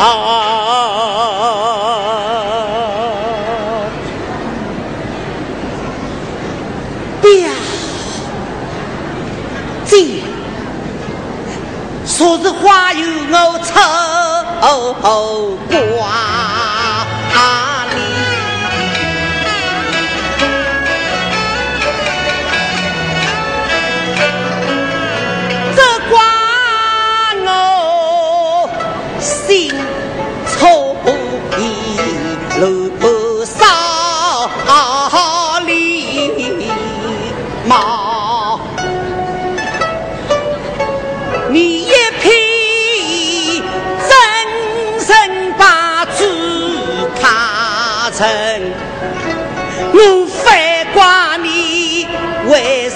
我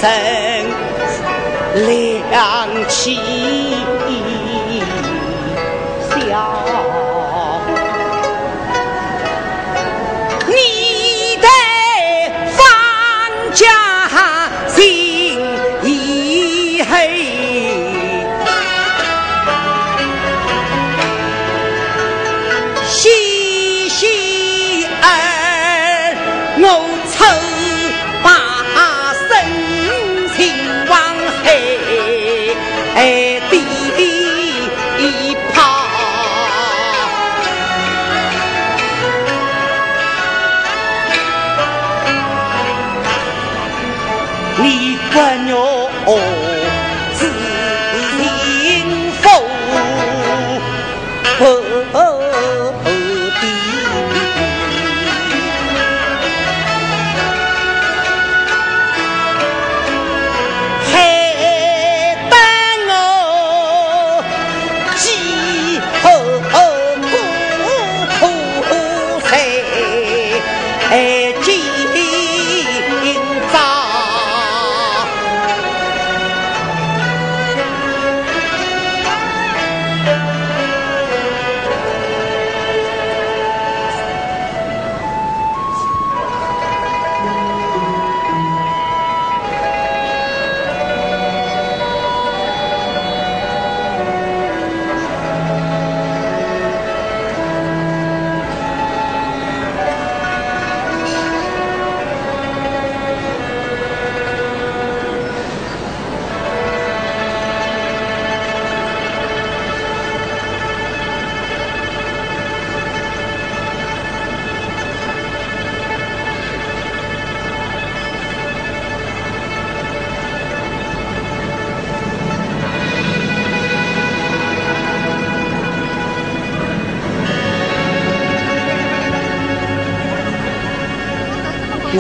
生两气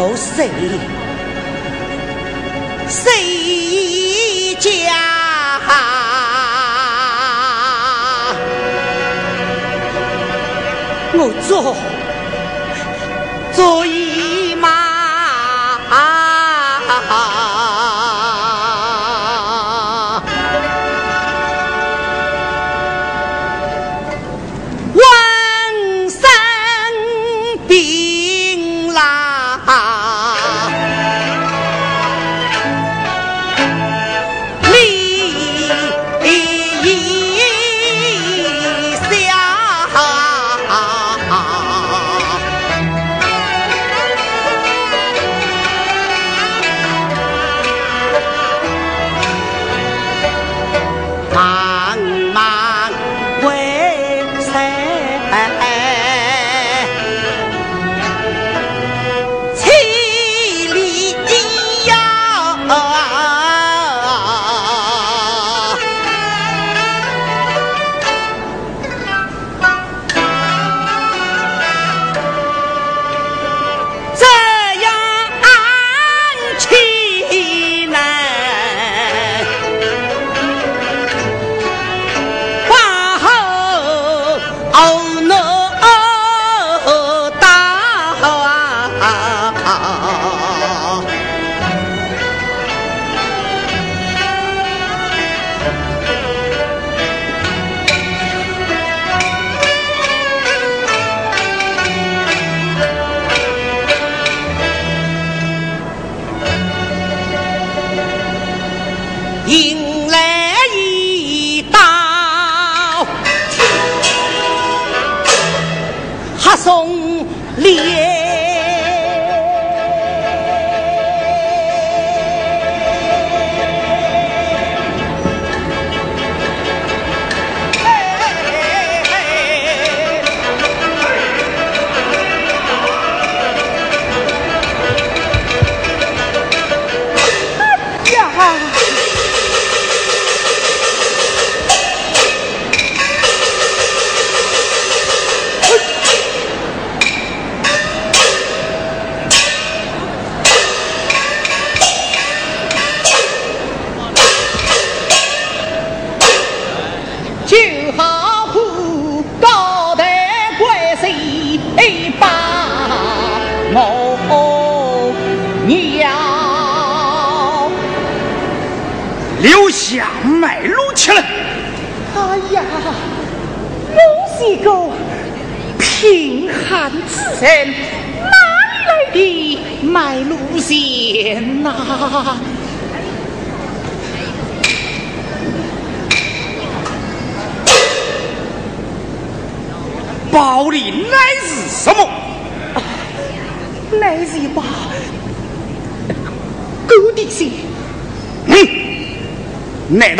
我谁谁家？我做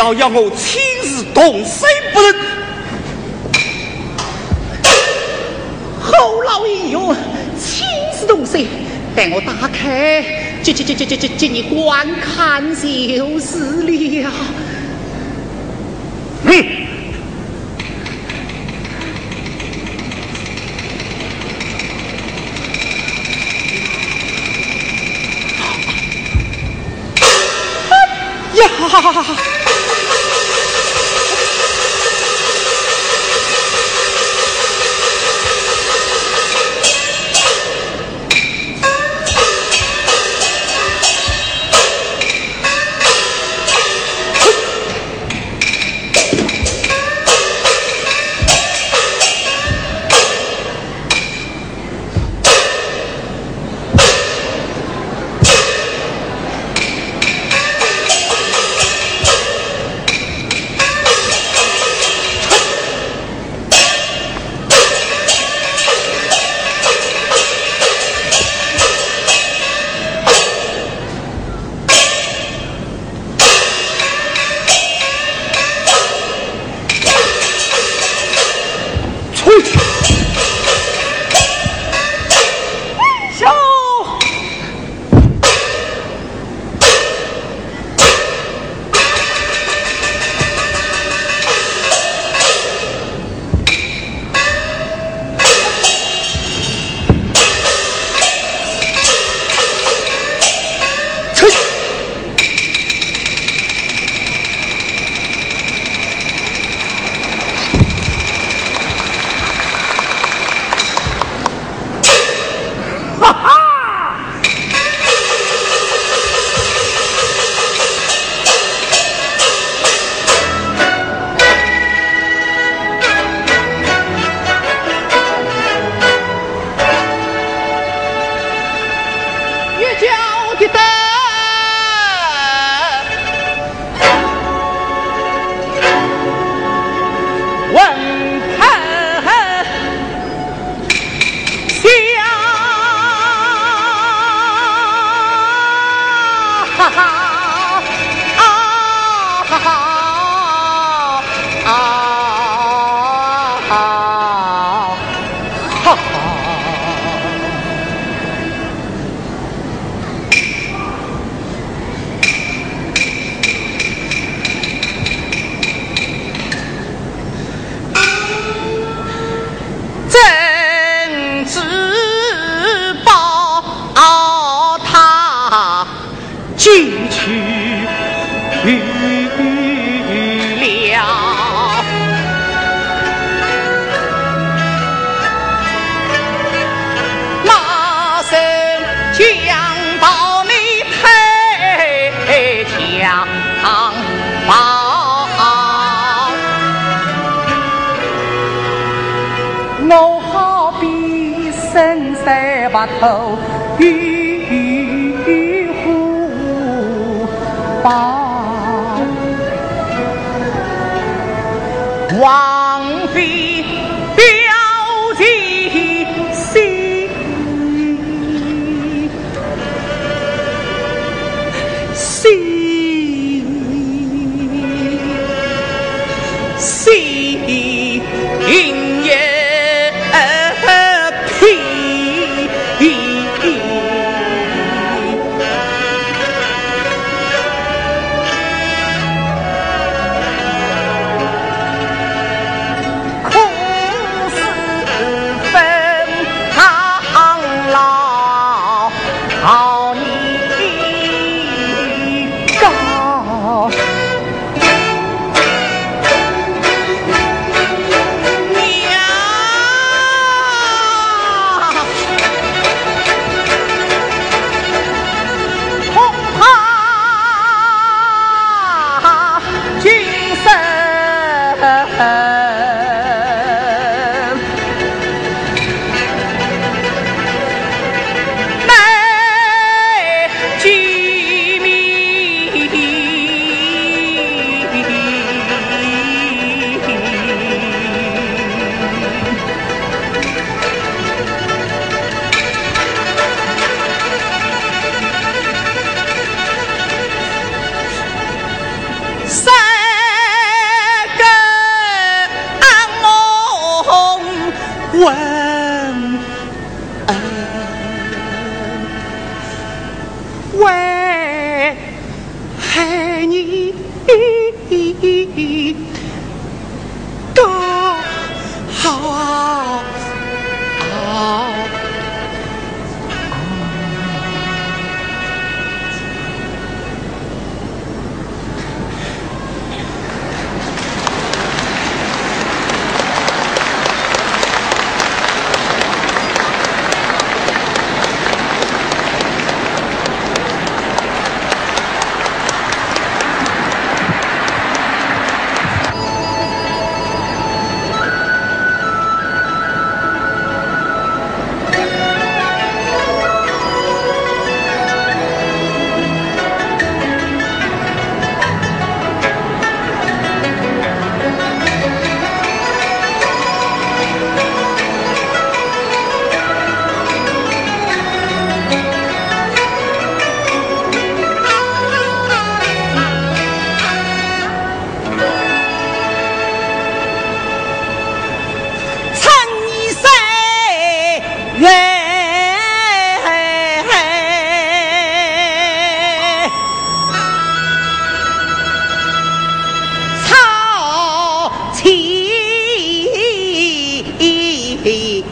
道要我亲自动手不能？后老爷哟，亲自动手，待我打开，接接接接接接接你观看就是了。嗯，呀哈哈哈哈！去遇了头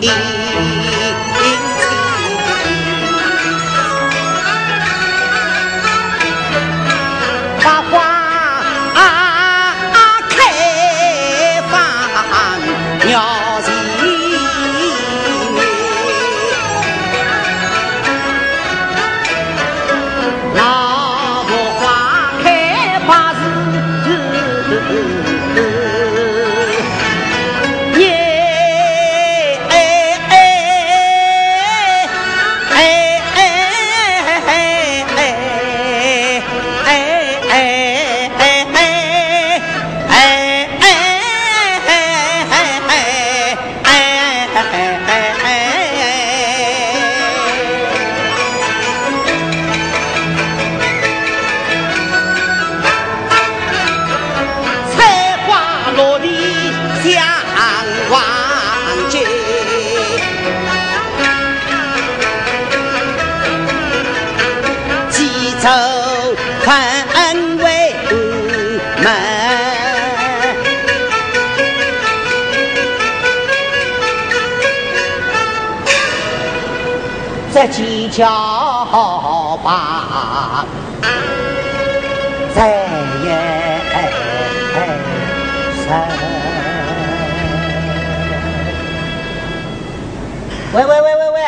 你。几条吧，再也生。喂喂喂喂喂，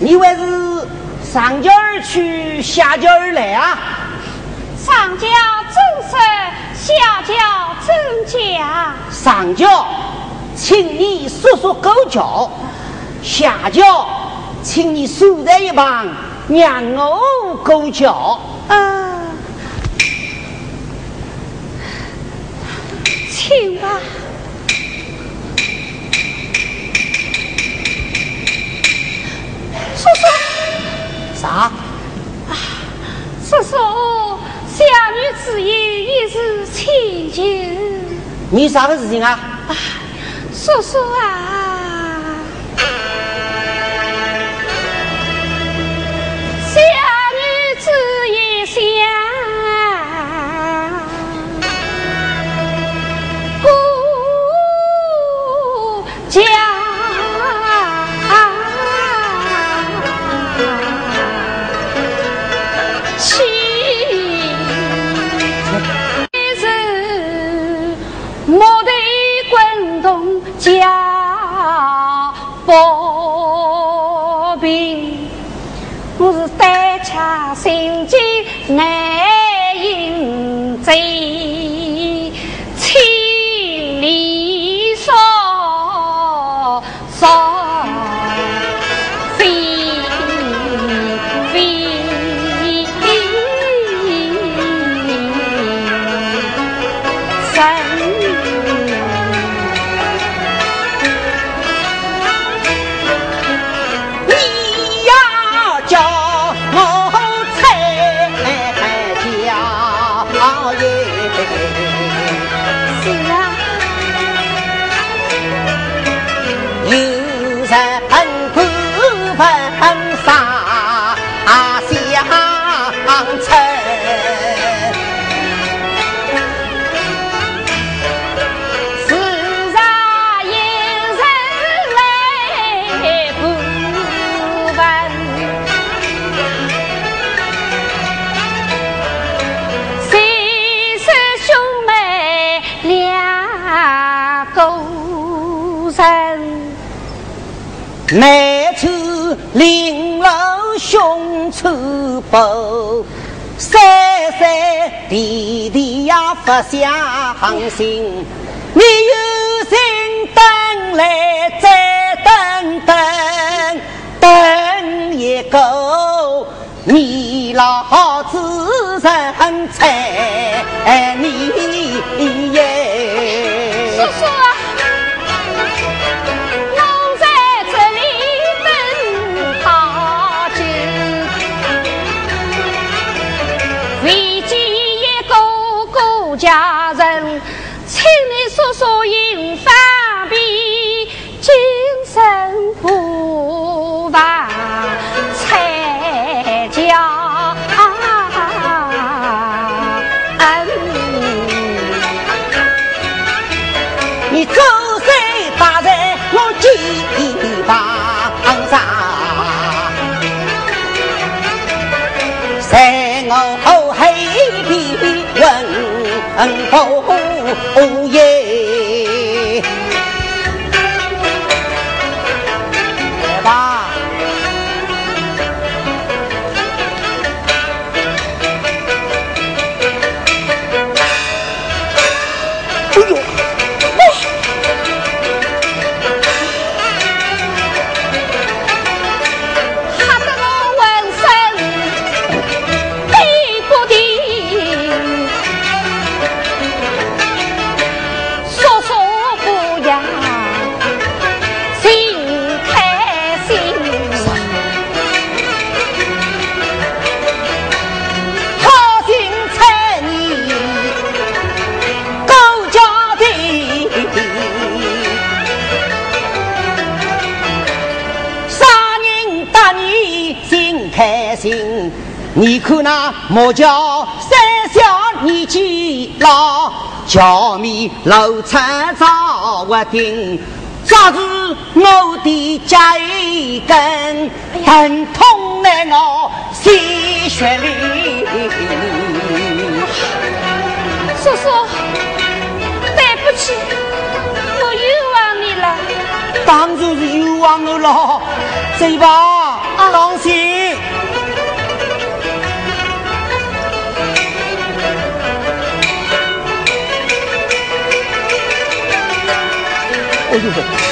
你为是上轿儿去，下家儿来啊？上轿正身，下轿正假。上轿，请你说说狗叫；下轿。请你守在一旁，让我勾脚。啊，请吧。叔叔。啥？啊，叔叔，小女子有一事请求。你啥个事情啊？啊，叔叔啊。南处林楼凶残暴，山山地地呀不相信。你有心等来再等等，等一个你老子人才你耶。问。哦耶！面露出早屋顶，抓住我的家一根，疼痛在我心血里。叔叔，对不起，我冤枉你了。当然是冤枉我了，走吧，当心。哎呦！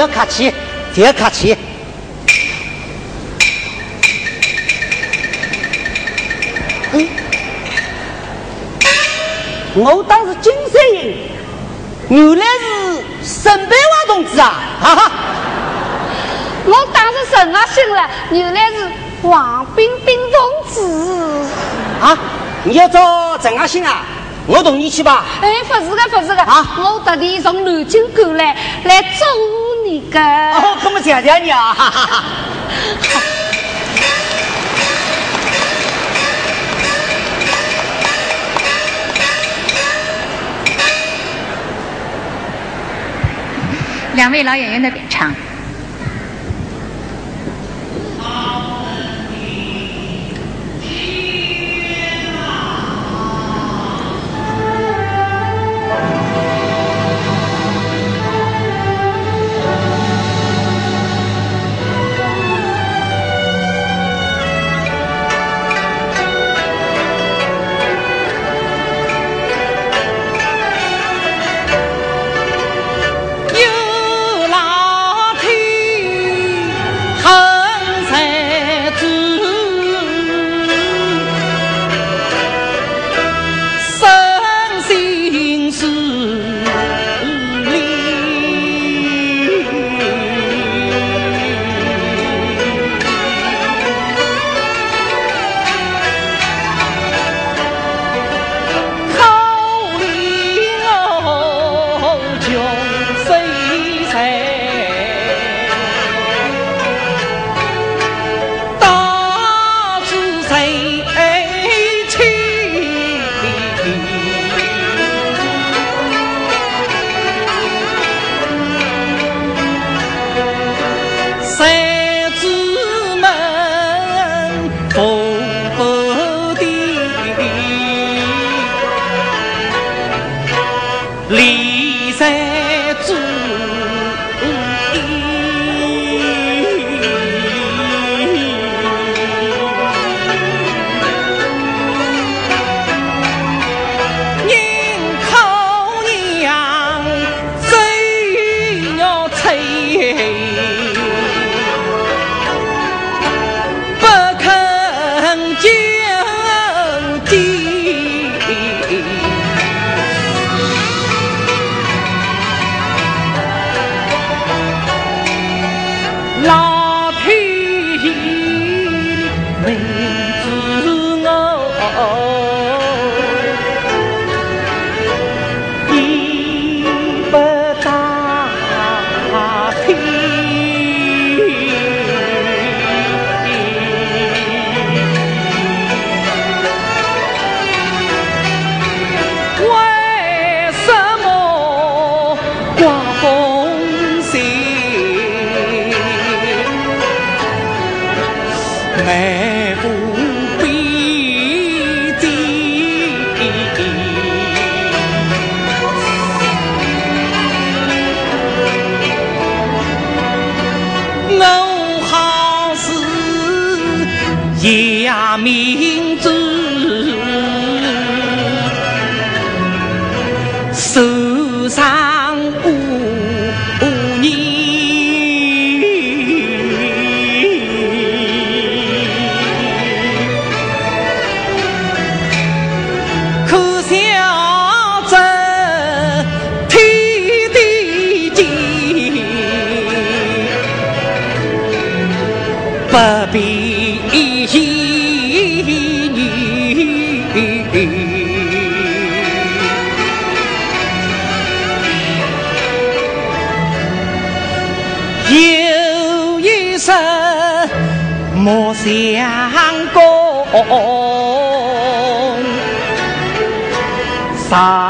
要客气，不要客气。嗯，我当是金山人，原来是沈百万同志啊！哈哈，我当是沈阿星了，原来是王冰冰同志啊！你要找陈阿星啊？我同你去吧。哎，不是的，不是的啊！我特地从南京赶来，来祝你个。哦，这么谢谢你啊！哈哈哈。两位老演员的点唱。上有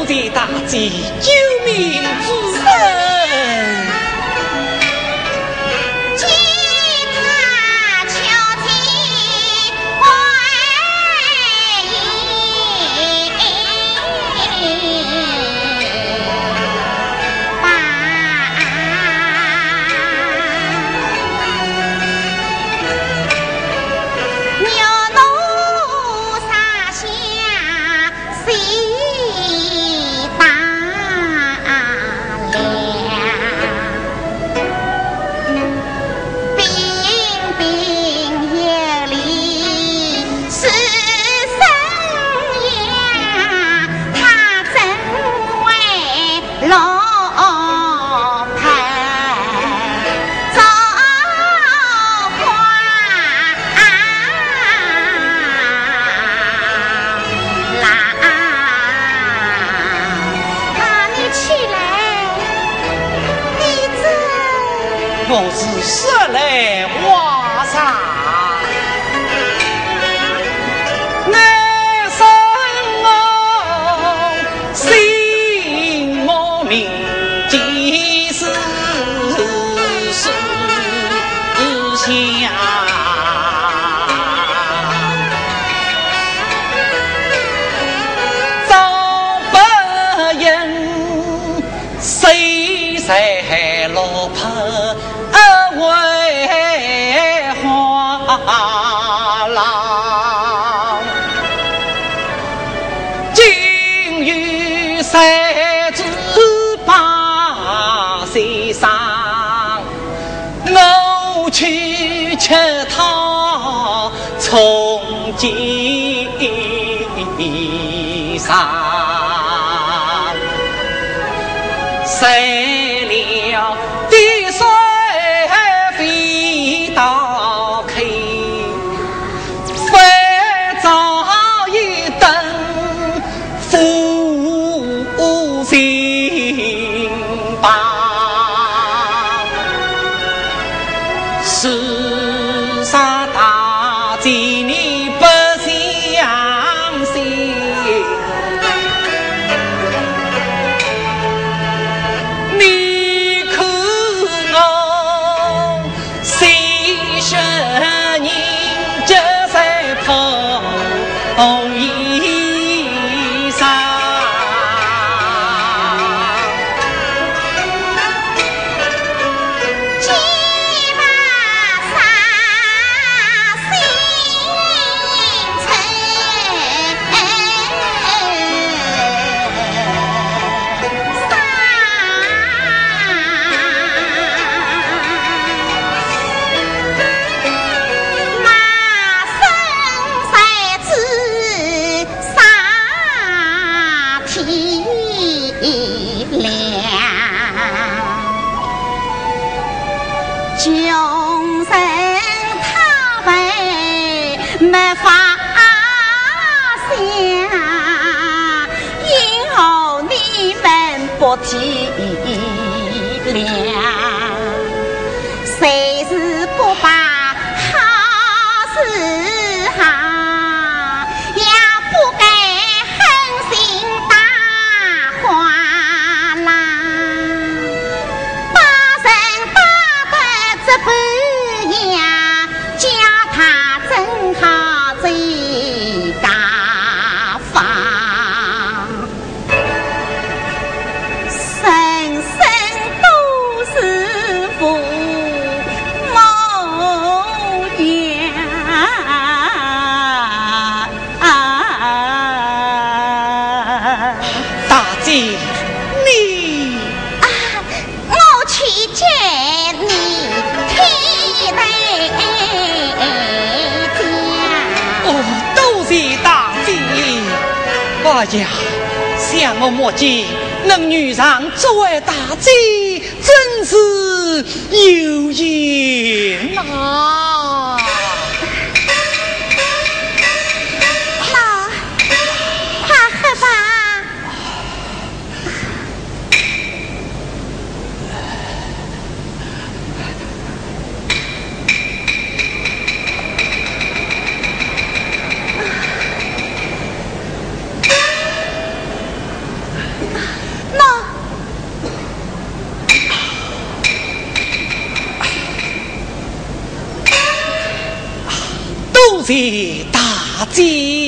多谢大姐救命之恩上，呀，我莫见，能遇上这位大姐，真是有缘呐！谢大姐，